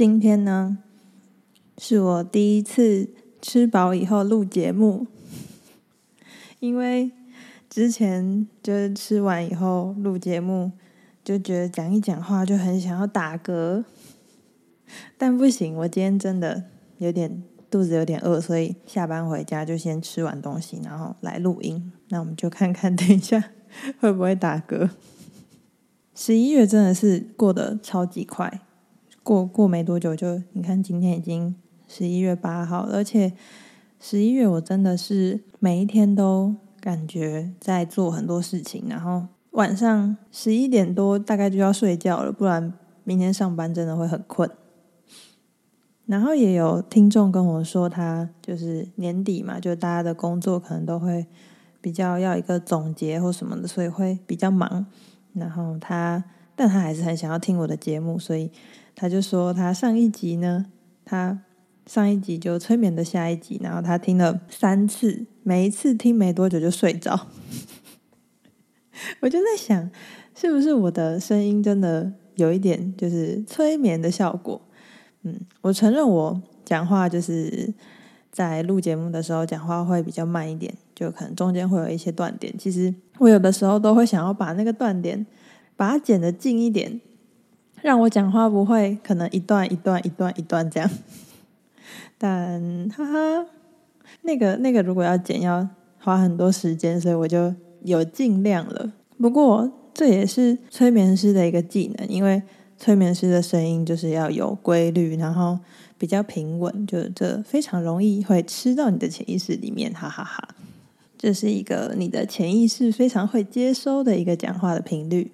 今天呢，是我第一次吃饱以后录节目，因为之前就是吃完以后录节目，就觉得讲一讲话就很想要打嗝，但不行，我今天真的有点肚子有点饿，所以下班回家就先吃完东西，然后来录音。那我们就看看等一下会不会打嗝。十一月真的是过得超级快。过过没多久就，你看今天已经十一月八号，而且十一月我真的是每一天都感觉在做很多事情，然后晚上十一点多大概就要睡觉了，不然明天上班真的会很困。然后也有听众跟我说，他就是年底嘛，就大家的工作可能都会比较要一个总结或什么的，所以会比较忙。然后他，但他还是很想要听我的节目，所以。他就说，他上一集呢，他上一集就催眠的下一集，然后他听了三次，每一次听没多久就睡着。我就在想，是不是我的声音真的有一点就是催眠的效果？嗯，我承认我讲话就是在录节目的时候讲话会比较慢一点，就可能中间会有一些断点。其实我有的时候都会想要把那个断点把它剪得近一点。让我讲话不会可能一段一段一段一段这样，但哈哈，那个那个如果要剪要花很多时间，所以我就有尽量了。不过这也是催眠师的一个技能，因为催眠师的声音就是要有规律，然后比较平稳，就这非常容易会吃到你的潜意识里面，哈哈哈。这是一个你的潜意识非常会接收的一个讲话的频率。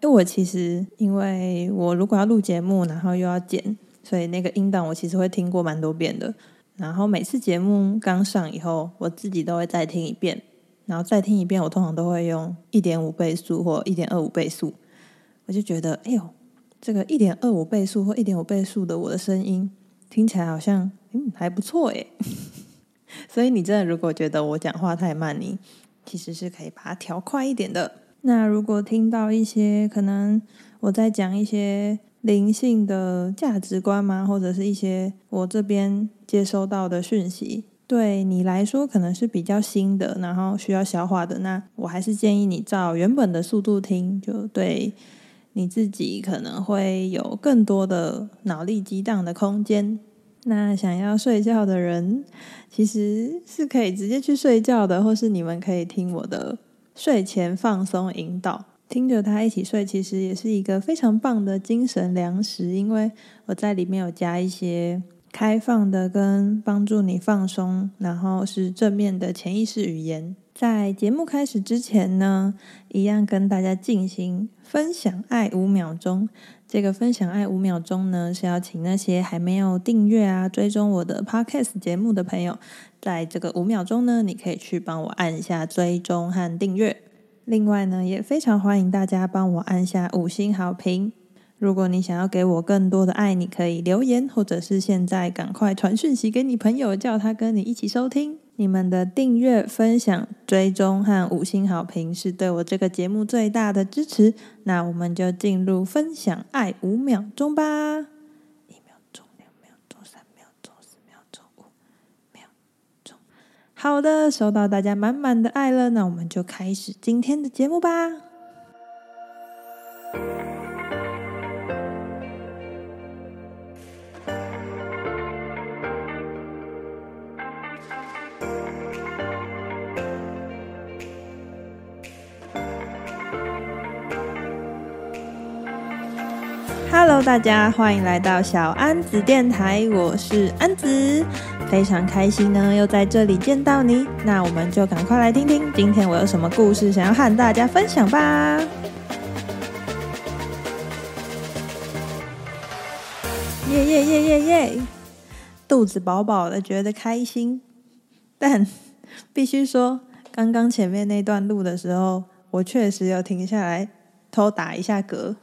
因为我其实，因为我如果要录节目，然后又要剪，所以那个音档我其实会听过蛮多遍的。然后每次节目刚上以后，我自己都会再听一遍，然后再听一遍，我通常都会用一点五倍速或一点二五倍速。我就觉得，哎呦，这个一点二五倍速或一点五倍速的我的声音听起来好像嗯还不错诶。所以你真的如果觉得我讲话太慢，你其实是可以把它调快一点的。那如果听到一些可能我在讲一些灵性的价值观吗，或者是一些我这边接收到的讯息，对你来说可能是比较新的，然后需要消化的，那我还是建议你照原本的速度听，就对你自己可能会有更多的脑力激荡的空间。那想要睡觉的人，其实是可以直接去睡觉的，或是你们可以听我的。睡前放松引导，听着它一起睡，其实也是一个非常棒的精神粮食。因为我在里面有加一些开放的跟帮助你放松，然后是正面的潜意识语言。在节目开始之前呢，一样跟大家进行分享爱五秒钟。这个分享爱五秒钟呢，是要请那些还没有订阅啊、追踪我的 Podcast 节目的朋友，在这个五秒钟呢，你可以去帮我按下追踪和订阅。另外呢，也非常欢迎大家帮我按下五星好评。如果你想要给我更多的爱，你可以留言，或者是现在赶快传讯息给你朋友，叫他跟你一起收听。你们的订阅、分享、追踪和五星好评是对我这个节目最大的支持。那我们就进入分享爱五秒钟吧！一秒钟、两秒钟、三秒钟、四秒钟、五秒钟。好的，收到大家满满的爱了，那我们就开始今天的节目吧。大家欢迎来到小安子电台，我是安子，非常开心呢，又在这里见到你。那我们就赶快来听听今天我有什么故事想要和大家分享吧。耶耶耶耶耶，肚子饱饱的，觉得开心。但必须说，刚刚前面那段录的时候，我确实有停下来偷打一下嗝。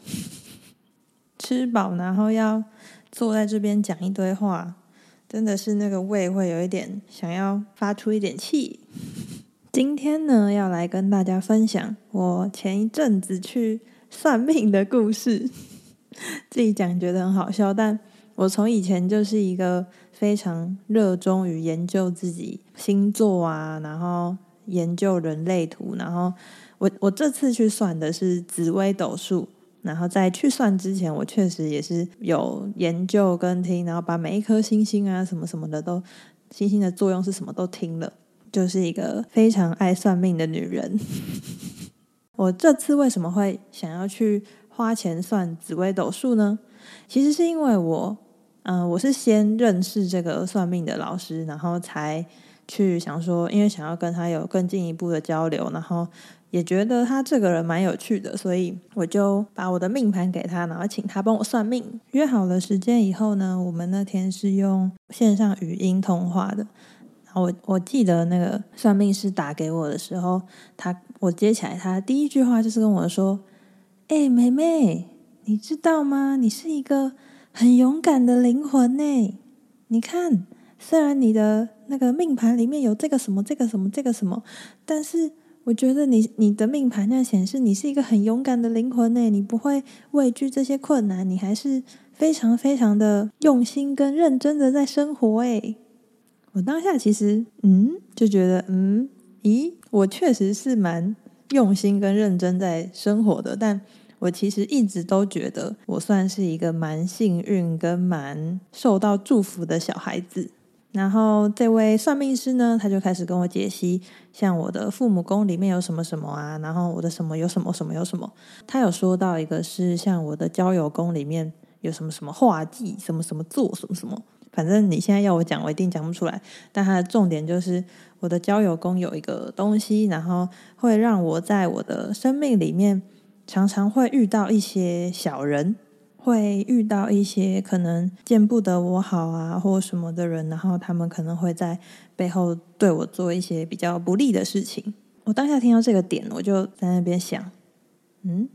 吃饱，然后要坐在这边讲一堆话，真的是那个胃会有一点想要发出一点气。今天呢，要来跟大家分享我前一阵子去算命的故事。自己讲觉得很好笑，但我从以前就是一个非常热衷于研究自己星座啊，然后研究人类图，然后我我这次去算的是紫微斗数，然后在去算之前，我确实也是有研究跟听，然后把每一颗星星啊什么什么的都星星的作用是什么都听了，就是一个非常爱算命的女人。我这次为什么会想要去花钱算紫微斗数呢？其实是因为我。嗯、我是先认识这个算命的老师，然后才去想说，因为想要跟他有更进一步的交流，然后也觉得他这个人蛮有趣的，所以我就把我的命盘给他，然后请他帮我算命。约好了时间以后呢，我们那天是用线上语音通话的。然后我我记得那个算命师打给我的时候，他我接起来，他第一句话就是跟我说：“哎，妹妹，你知道吗？你是一个。”很勇敢的灵魂呢，你看，虽然你的那个命盘里面有这个什么、这个什么、这个什么，但是我觉得你你的命盘那显示你是一个很勇敢的灵魂呢，你不会畏惧这些困难，你还是非常非常的用心跟认真的在生活诶。我当下其实嗯就觉得嗯咦，我确实是蛮用心跟认真在生活的，但。我其实一直都觉得我算是一个蛮幸运跟蛮受到祝福的小孩子。然后这位算命师呢，他就开始跟我解析，像我的父母宫里面有什么什么啊，然后我的什么有什么什么有什么。他有说到一个是像我的交友宫里面有什么什么画技，什么什么做，什么什么。反正你现在要我讲，我一定讲不出来。但他的重点就是我的交友宫有一个东西，然后会让我在我的生命里面。常常会遇到一些小人，会遇到一些可能见不得我好啊，或什么的人，然后他们可能会在背后对我做一些比较不利的事情。我当下听到这个点，我就在那边想，嗯，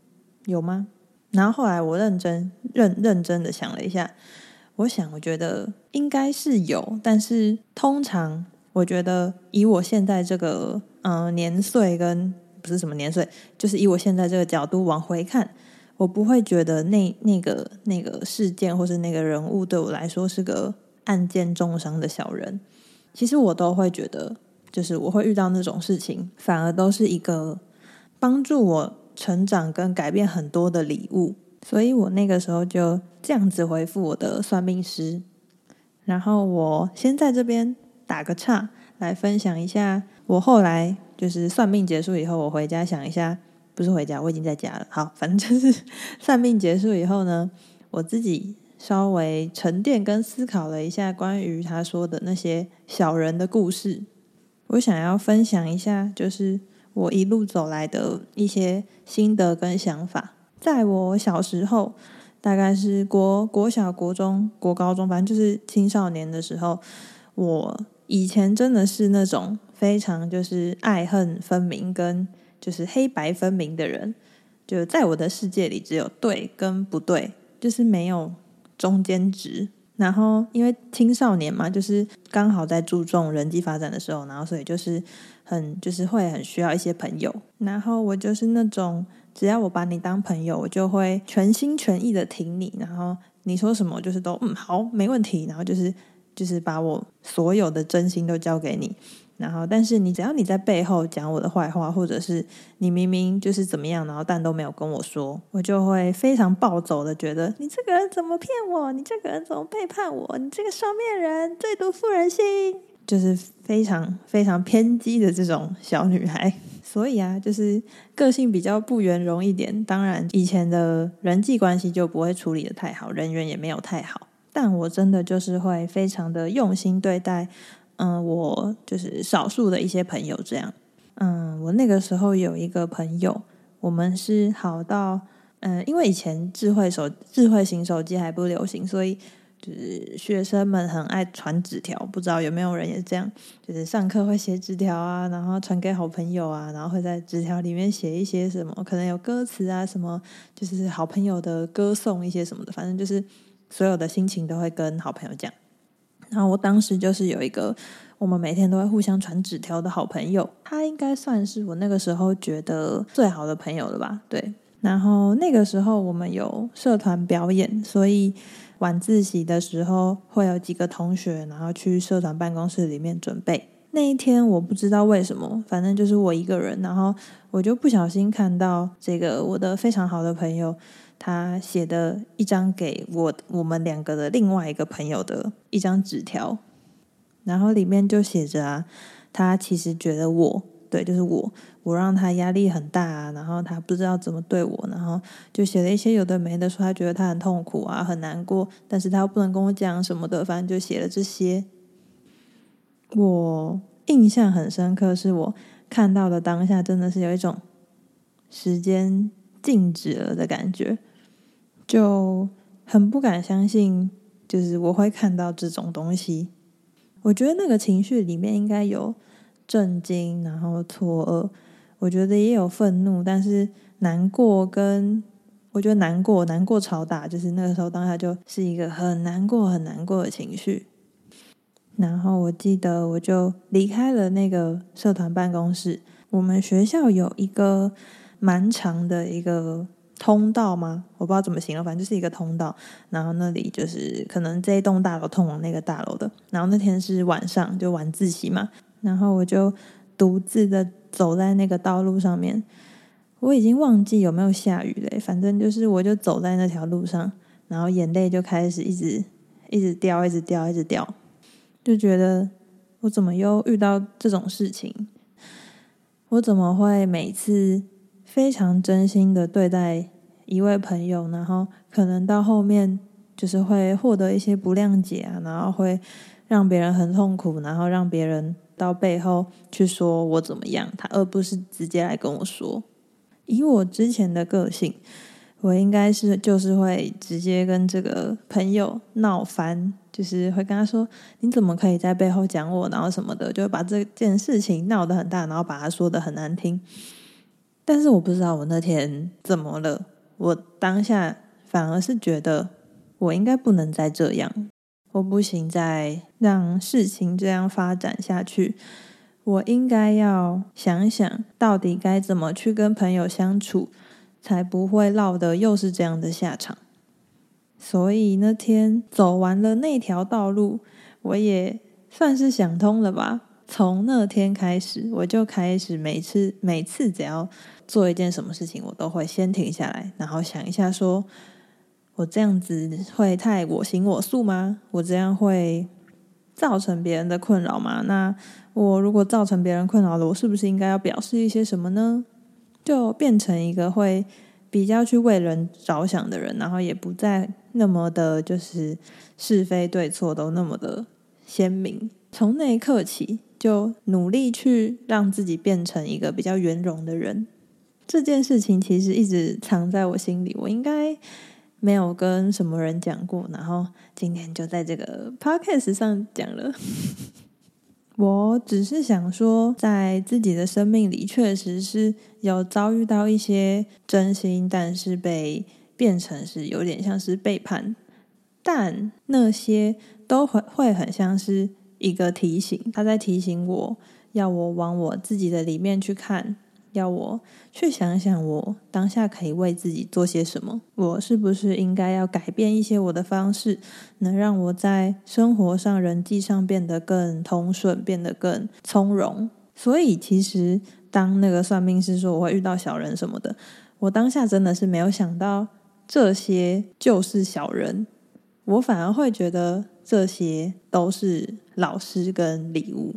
有吗？然后后来我认真认认真的想了一下，我想我觉得应该是有，但是通常我觉得以我现在这个嗯、年岁跟。不是什么年岁，就是以我现在这个角度往回看，我不会觉得那那个那个事件或是那个人物对我来说是个案件重伤的小人。其实我都会觉得，就是我会遇到那种事情，反而都是一个帮助我成长跟改变很多的礼物。所以我那个时候就这样子回复我的算命师。然后我先在这边打个岔，来分享一下我后来。就是算命结束以后，我回家想一下，不是回家，我已经在家了。好，反正就是 算命结束以后呢，我自己稍微沉淀跟思考了一下关于他说的那些小人的故事。我想要分享一下，就是我一路走来的一些心得跟想法。在我小时候，大概是国国小、国中、国高中，反正就是青少年的时候，我以前真的是那种。非常就是爱恨分明，跟就是黑白分明的人，就在我的世界里只有对跟不对，就是没有中间值。然后因为青少年嘛，就是刚好在注重人际发展的时候，然后所以就是很就是会很需要一些朋友。然后我就是那种只要我把你当朋友，我就会全心全意的挺你。然后你说什么，就是都嗯好没问题。然后就是就是把我所有的真心都交给你。然后，但是你只要你在背后讲我的坏话，或者是你明明就是怎么样，然后但都没有跟我说，我就会非常暴走的觉得你这个人怎么骗我？你这个人怎么背叛我？你这个双面人，最毒妇人心，就是非常非常偏激的这种小女孩。所以啊，就是个性比较不圆融一点。当然，以前的人际关系就不会处理得太好，人缘也没有太好。但我真的就是会非常的用心对待。嗯，我就是少数的一些朋友这样。嗯，我那个时候有一个朋友，我们是好到嗯，因为以前智慧手智慧型手机还不流行，所以就是学生们很爱传纸条。不知道有没有人也这样，就是上课会写纸条啊，然后传给好朋友啊，然后会在纸条里面写一些什么，可能有歌词啊，什么就是好朋友的歌颂一些什么的，反正就是所有的心情都会跟好朋友讲。然后我当时就是有一个我们每天都会互相传纸条的好朋友，他应该算是我那个时候觉得最好的朋友了吧？对，然后那个时候我们有社团表演，所以晚自习的时候会有几个同学，然后去社团办公室里面准备。那一天我不知道为什么，反正就是我一个人，然后我就不小心看到这个我的非常好的朋友，他写的一张给我我们两个的另外一个朋友的一张纸条，然后里面就写着啊，他其实觉得我。对，就是我，我让他压力很大啊，然后他不知道怎么对我，然后就写了一些有的没的，说他觉得他很痛苦啊，很难过，但是他又不能跟我讲什么的，反正就写了这些。我印象很深刻，是我看到的当下，真的是有一种时间静止了的感觉，就很不敢相信，就是我会看到这种东西。我觉得那个情绪里面应该有。震惊，然后错愕，我觉得也有愤怒，但是难过跟我觉得难过，难过超大，就是那个时候当下就是一个很难过、很难过的情绪。然后我记得我就离开了那个社团办公室。我们学校有一个蛮长的一个通道吗？我不知道怎么形容，反正就是一个通道。然后那里就是可能这一栋大楼通往那个大楼的。然后那天是晚上，就晚自习嘛。然后我就独自的走在那个道路上面，我已经忘记有没有下雨嘞。反正就是，我就走在那条路上，然后眼泪就开始一直一直掉，一直掉，一直掉，就觉得我怎么又遇到这种事情？我怎么会每次非常真心的对待一位朋友，然后可能到后面就是会获得一些不谅解啊，然后会让别人很痛苦，然后让别人。到背后去说我怎么样，他而不是直接来跟我说。以我之前的个性，我应该是就是会直接跟这个朋友闹翻，就是会跟他说：“你怎么可以在背后讲我？”然后什么的，就会把这件事情闹得很大，然后把他说得很难听。但是我不知道我那天怎么了，我当下反而是觉得我应该不能再这样。我不行，再让事情这样发展下去。我应该要想想，到底该怎么去跟朋友相处，才不会落得又是这样的下场。所以那天走完了那条道路，我也算是想通了吧。从那天开始，我就开始每次每次只要做一件什么事情，我都会先停下来，然后想一下说。我这样子会太我行我素吗？我这样会造成别人的困扰吗？那我如果造成别人困扰了，我是不是应该要表示一些什么呢？就变成一个会比较去为人着想的人，然后也不再那么的，就是是非对错都那么的鲜明。从那一刻起，就努力去让自己变成一个比较圆融的人。这件事情其实一直藏在我心里，我应该。没有跟什么人讲过，然后今天就在这个 podcast 上讲了。我只是想说，在自己的生命里，确实是有遭遇到一些真心，但是被变成是有点像是背叛，但那些都会会很像是一个提醒，他在提醒我要我往我自己的里面去看。要我去想想，我当下可以为自己做些什么？我是不是应该要改变一些我的方式，能让我在生活上、人际上变得更通顺，变得更从容？所以，其实当那个算命师说我会遇到小人什么的，我当下真的是没有想到这些就是小人，我反而会觉得这些都是老师跟礼物。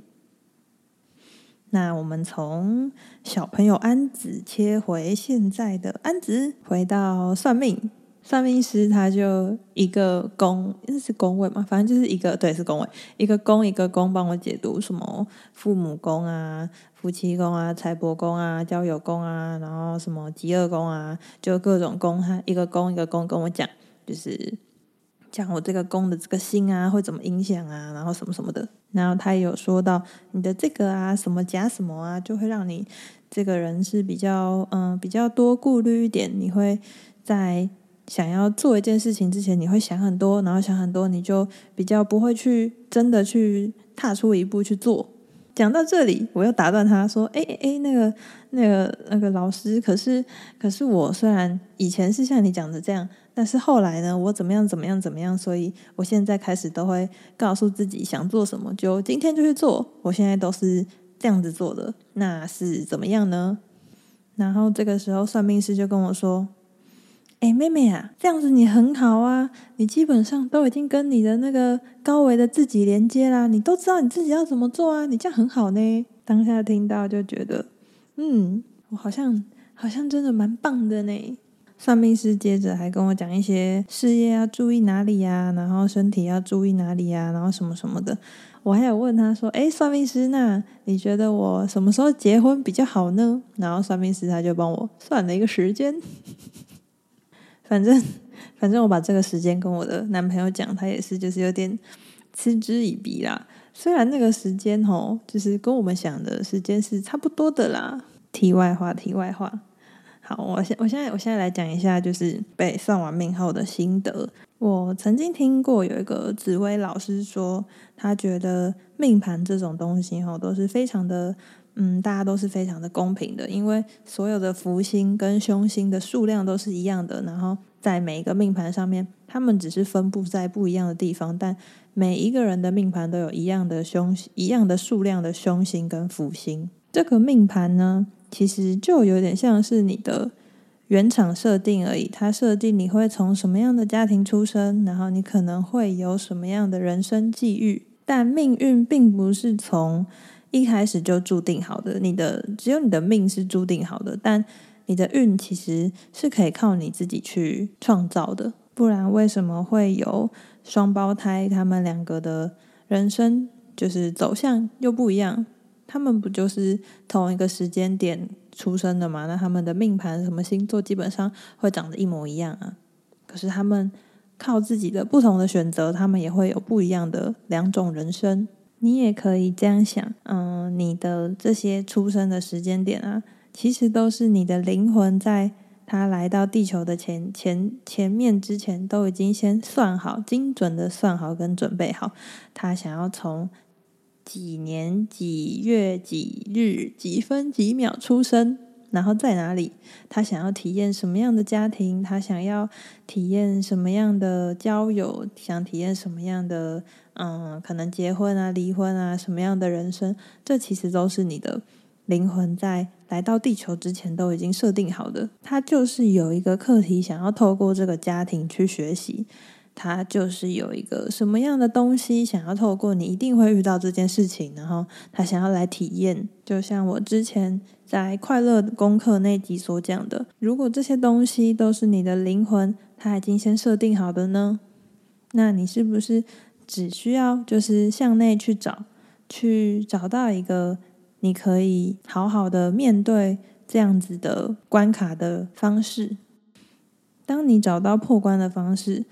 那我们从小朋友安子切回现在的安子，回到算命，算命师他就一个宫，这是宫位嘛？反正就是一个，对，是宫位，一个宫一个宫帮我解读什么父母宫啊、夫妻宫啊、财帛宫啊、交友宫啊，然后什么疾厄宫啊，就各种宫，他一个宫一个宫跟我讲，就是。讲我这个宫的这个星啊，会怎么影响啊？然后什么什么的，然后他也有说到你的这个啊，什么甲什么啊，就会让你这个人是比较嗯比较多顾虑一点。你会在想要做一件事情之前，你会想很多，然后想很多，你就比较不会去真的去踏出一步去做。讲到这里，我又打断他说：“哎哎哎，那个那个那个老师，可是可是我虽然以前是像你讲的这样，但是后来呢，我怎么样怎么样怎么样，所以我现在开始都会告诉自己想做什么就今天就去做。我现在都是这样子做的，那是怎么样呢？”然后这个时候算命师就跟我说。哎，妹妹啊，这样子你很好啊，你基本上都已经跟你的那个高维的自己连接啦，你都知道你自己要怎么做啊，你这样很好呢。当下听到就觉得，嗯，我好像好像真的蛮棒的呢。算命师接着还跟我讲一些事业要注意哪里呀，然后身体要注意哪里呀，然后什么什么的。我还有问他说，哎，算命师，那你觉得我什么时候结婚比较好呢？然后算命师他就帮我算了一个时间。反正，反正我把这个时间跟我的男朋友讲，他也是就是有点嗤之以鼻啦。虽然那个时间哦，就是跟我们想的时间是差不多的啦。题外话，题外话。好，我现我现在我现在来讲一下，就是被算完命后的心得。我曾经听过有一个紫薇老师说，他觉得命盘这种东西哈都是非常的。嗯，大家都是非常的公平的，因为所有的福星跟凶星的数量都是一样的，然后在每一个命盘上面，他们只是分布在不一样的地方，但每一个人的命盘都有一样的凶，一样的数量的凶星跟福星。这个命盘呢，其实就有点像是你的原厂设定而已，它设定你会从什么样的家庭出生，然后你可能会有什么样的人生际遇，但命运并不是从。一开始就注定好的，你的只有你的命是注定好的，但你的运其实是可以靠你自己去创造的。不然为什么会有双胞胎？他们两个的人生就是走向又不一样，他们不就是同一个时间点出生的吗？那他们的命盘什么星座基本上会长得一模一样啊。可是他们靠自己的不同的选择，他们也会有不一样的两种人生。你也可以这样想，嗯，你的这些出生的时间点啊，其实都是你的灵魂在他来到地球的前前前面之前，都已经先算好，精准的算好跟准备好，他想要从几年几月几日几分几秒出生。然后在哪里？他想要体验什么样的家庭？他想要体验什么样的交友？想体验什么样的嗯，可能结婚啊、离婚啊，什么样的人生？这其实都是你的灵魂在来到地球之前都已经设定好的。他就是有一个课题，想要透过这个家庭去学习。他就是有一个什么样的东西想要透过你一定会遇到这件事情，然后他想要来体验。就像我之前在快乐功课那集所讲的，如果这些东西都是你的灵魂他已经先设定好的呢，那你是不是只需要就是向内去找，去找到一个你可以好好的面对这样子的关卡的方式？当你找到破关的方式。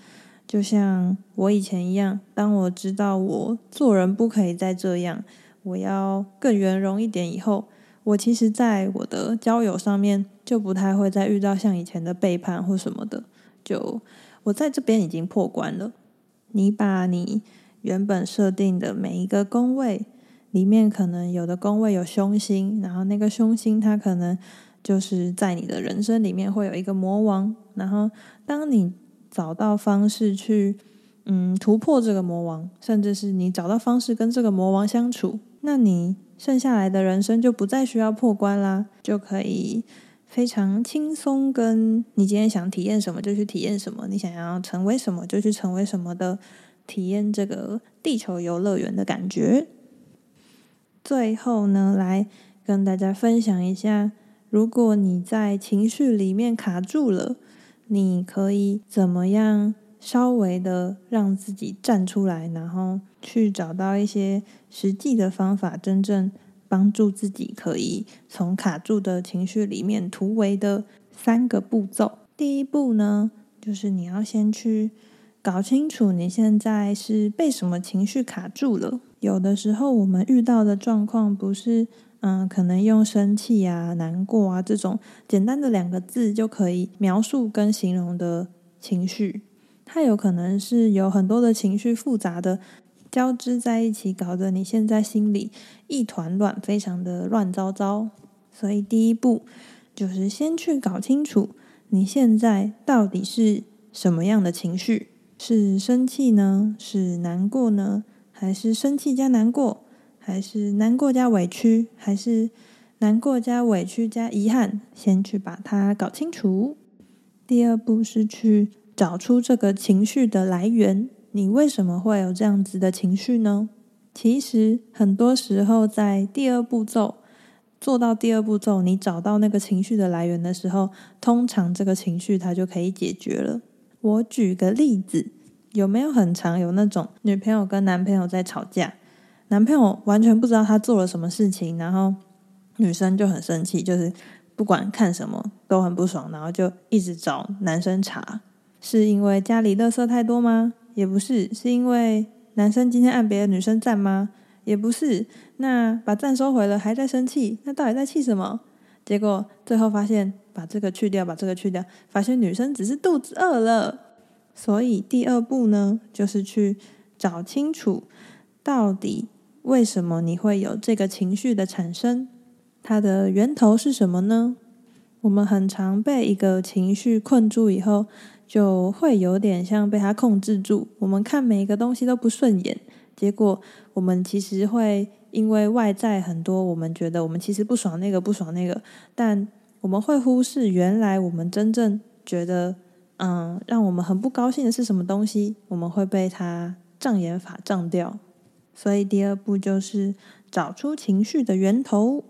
就像我以前一样，当我知道我做人不可以再这样，我要更圆融一点以后，我其实在我的交友上面就不太会再遇到像以前的背叛或什么的。就我在这边已经破关了。你把你原本设定的每一个宫位里面，可能有的宫位有凶星，然后那个凶星它可能就是在你的人生里面会有一个魔王，然后当你。找到方式去，嗯，突破这个魔王，甚至是你找到方式跟这个魔王相处，那你剩下来的人生就不再需要破关啦，就可以非常轻松。跟你今天想体验什么就去体验什么，你想要成为什么就去成为什么的，体验这个地球游乐园的感觉。最后呢，来跟大家分享一下，如果你在情绪里面卡住了。你可以怎么样稍微的让自己站出来，然后去找到一些实际的方法，真正帮助自己可以从卡住的情绪里面突围的三个步骤。第一步呢，就是你要先去搞清楚你现在是被什么情绪卡住了。有的时候我们遇到的状况不是。嗯，可能用生气啊、难过啊这种简单的两个字就可以描述跟形容的情绪，它有可能是有很多的情绪复杂的交织在一起，搞得你现在心里一团乱，非常的乱糟糟。所以第一步就是先去搞清楚你现在到底是什么样的情绪，是生气呢？是难过呢？还是生气加难过？还是难过加委屈？还是难过加委屈加遗憾？先去把它搞清楚。第二步是去找出这个情绪的来源，你为什么会有这样子的情绪呢？其实很多时候，在第二步骤做到第二步骤，你找到那个情绪的来源的时候，通常这个情绪它就可以解决了。我举个例子，有没有很常有那种女朋友跟男朋友在吵架，男朋友完全不知道他做了什么事情，然后女生就很生气，就是。不管看什么都很不爽，然后就一直找男生查。是因为家里垃圾太多吗？也不是，是因为男生今天按别的女生赞吗？也不是。那把赞收回了，还在生气，那到底在气什么？结果最后发现，把这个去掉，把这个去掉，发现女生只是肚子饿了。所以第二步呢，就是去找清楚，到底为什么你会有这个情绪的产生。它的源头是什么呢？我们很常被一个情绪困住以后，就会有点像被它控制住。我们看每一个东西都不顺眼，结果我们其实会因为外在很多，我们觉得我们其实不爽那个不爽那个，但我们会忽视原来我们真正觉得，嗯，让我们很不高兴的是什么东西，我们会被它障眼法障掉。所以第二步就是找出情绪的源头。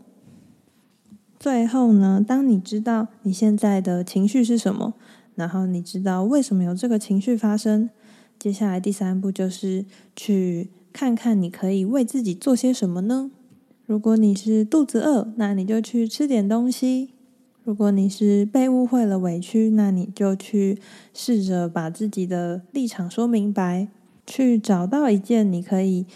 最后呢，当你知道你现在的情绪是什么，然后你知道为什么有这个情绪发生，接下来第三步就是去看看你可以为自己做些什么呢？如果你是肚子饿，那你就去吃点东西；如果你是被误会了委屈，那你就去试着把自己的立场说明白，去找到一件你可以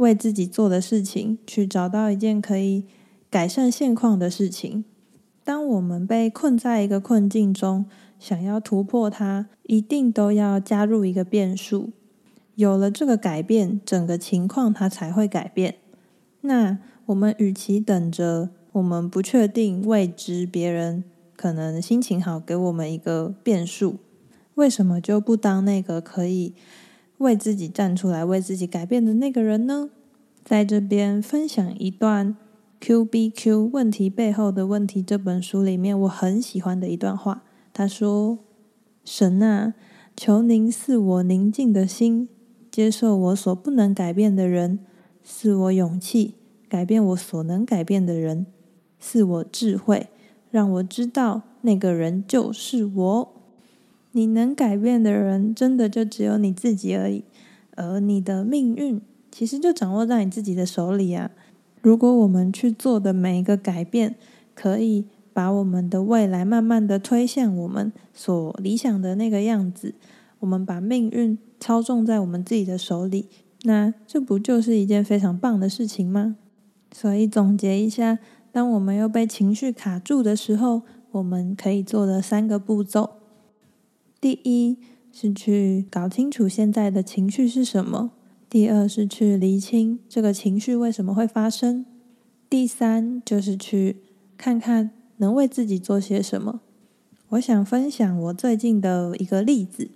为自己做的事情，去找到一件可以。改善现况的事情。当我们被困在一个困境中，想要突破它，一定都要加入一个变数。有了这个改变，整个情况它才会改变。那我们与其等着我们不确定未知，别人可能心情好给我们一个变数，为什么就不当那个可以为自己站出来、为自己改变的那个人呢？在这边分享一段。Q B Q 问题背后的问题这本书里面，我很喜欢的一段话。他说：“神啊，求您赐我宁静的心，接受我所不能改变的人；赐我勇气，改变我所能改变的人；赐我智慧，让我知道那个人就是我。你能改变的人，真的就只有你自己而已。而你的命运，其实就掌握在你自己的手里啊。”如果我们去做的每一个改变，可以把我们的未来慢慢的推向我们所理想的那个样子，我们把命运操纵在我们自己的手里，那这不就是一件非常棒的事情吗？所以总结一下，当我们又被情绪卡住的时候，我们可以做的三个步骤：第一是去搞清楚现在的情绪是什么。第二是去厘清这个情绪为什么会发生，第三就是去看看能为自己做些什么。我想分享我最近的一个例子。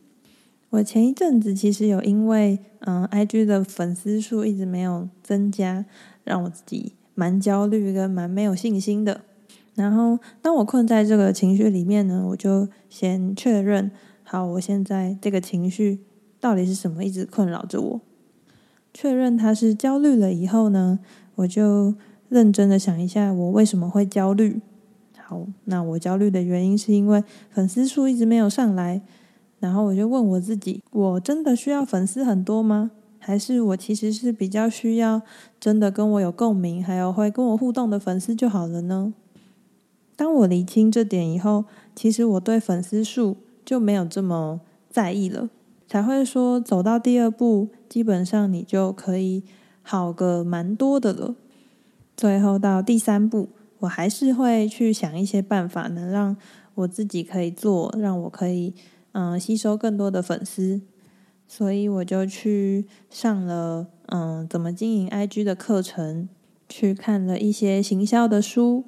我前一阵子其实有因为嗯，IG 的粉丝数一直没有增加，让我自己蛮焦虑跟蛮没有信心的。然后当我困在这个情绪里面呢，我就先确认好，我现在这个情绪到底是什么，一直困扰着我。确认他是焦虑了以后呢，我就认真的想一下，我为什么会焦虑？好，那我焦虑的原因是因为粉丝数一直没有上来，然后我就问我自己：我真的需要粉丝很多吗？还是我其实是比较需要真的跟我有共鸣，还有会跟我互动的粉丝就好了呢？当我厘清这点以后，其实我对粉丝数就没有这么在意了。才会说走到第二步，基本上你就可以好个蛮多的了。最后到第三步，我还是会去想一些办法，能让我自己可以做，让我可以嗯吸收更多的粉丝。所以我就去上了嗯怎么经营 IG 的课程，去看了一些行销的书，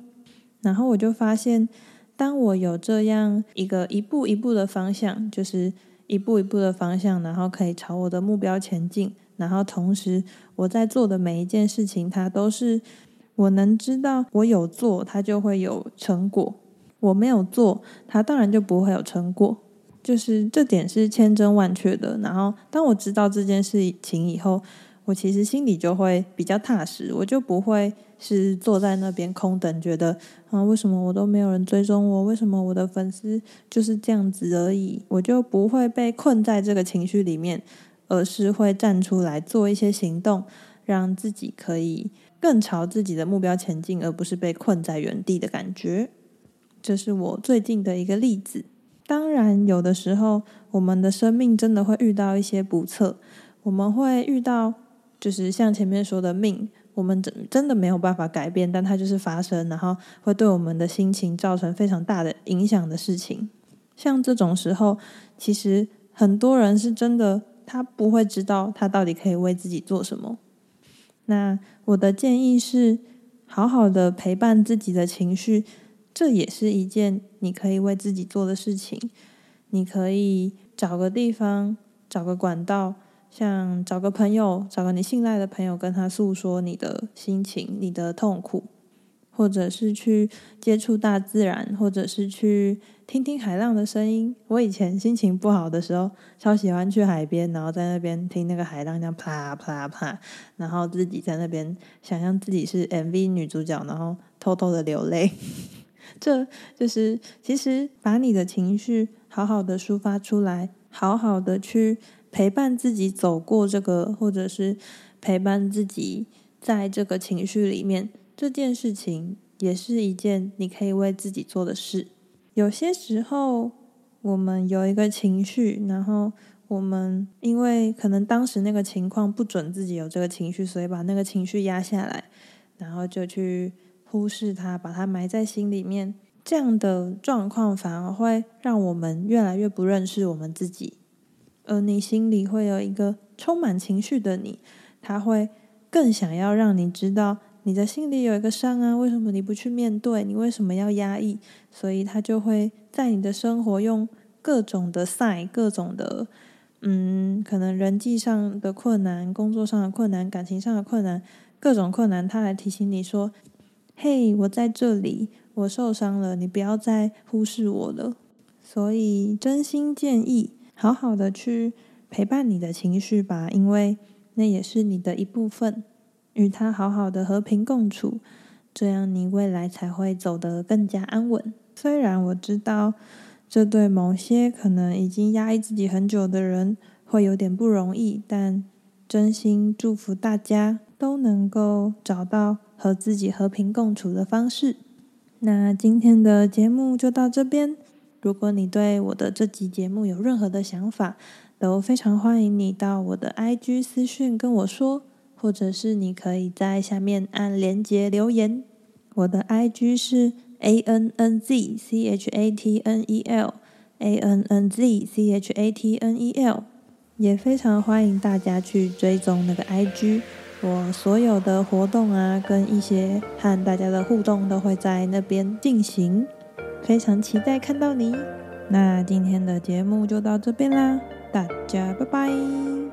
然后我就发现，当我有这样一个一步一步的方向，就是一步一步的方向，然后可以朝我的目标前进，然后同时我在做的每一件事情，它都是我能知道我有做，它就会有成果；我没有做，它当然就不会有成果。就是这点是千真万确的。然后，当我知道这件事情以后，我其实心里就会比较踏实，我就不会是坐在那边空等，觉得啊，为什么我都没有人追踪我？为什么我的粉丝就是这样子而已？我就不会被困在这个情绪里面，而是会站出来做一些行动，让自己可以更朝自己的目标前进，而不是被困在原地的感觉。这是我最近的一个例子。当然，有的时候我们的生命真的会遇到一些不测，我们会遇到，就是像前面说的命，我们真真的没有办法改变，但它就是发生，然后会对我们的心情造成非常大的影响的事情。像这种时候，其实很多人是真的，他不会知道他到底可以为自己做什么。那我的建议是，好好的陪伴自己的情绪。这也是一件你可以为自己做的事情。你可以找个地方，找个管道，像找个朋友，找个你信赖的朋友，跟他诉说你的心情、你的痛苦，或者是去接触大自然，或者是去听听海浪的声音。我以前心情不好的时候，超喜欢去海边，然后在那边听那个海浪这样啪啪啪，然后自己在那边想象自己是 MV 女主角，然后偷偷的流泪。这就是，其实把你的情绪好好的抒发出来，好好的去陪伴自己走过这个，或者是陪伴自己在这个情绪里面，这件事情也是一件你可以为自己做的事。有些时候，我们有一个情绪，然后我们因为可能当时那个情况不准自己有这个情绪，所以把那个情绪压下来，然后就去。忽视它，把它埋在心里面，这样的状况反而会让我们越来越不认识我们自己。而你心里会有一个充满情绪的你，他会更想要让你知道你的心里有一个伤啊，为什么你不去面对？你为什么要压抑？所以他就会在你的生活用各种的塞各种的嗯，可能人际上的困难、工作上的困难、感情上的困难，各种困难，他来提醒你说。嘿我在这里，我受伤了，你不要再忽视我了。所以，真心建议，好好的去陪伴你的情绪吧，因为那也是你的一部分，与他好好的和平共处，这样你未来才会走得更加安稳。虽然我知道，这对某些可能已经压抑自己很久的人会有点不容易，但真心祝福大家都能够找到。和自己和平共处的方式。那今天的节目就到这边。如果你对我的这集节目有任何的想法，都非常欢迎你到我的 IG 私讯跟我说，或者是你可以在下面按连结留言。我的 IG 是 A N N Z C H A T N E L A N N Z C H A T N E L，也非常欢迎大家去追踪那个 IG。我所有的活动啊，跟一些和大家的互动都会在那边进行，非常期待看到你。那今天的节目就到这边啦，大家拜拜。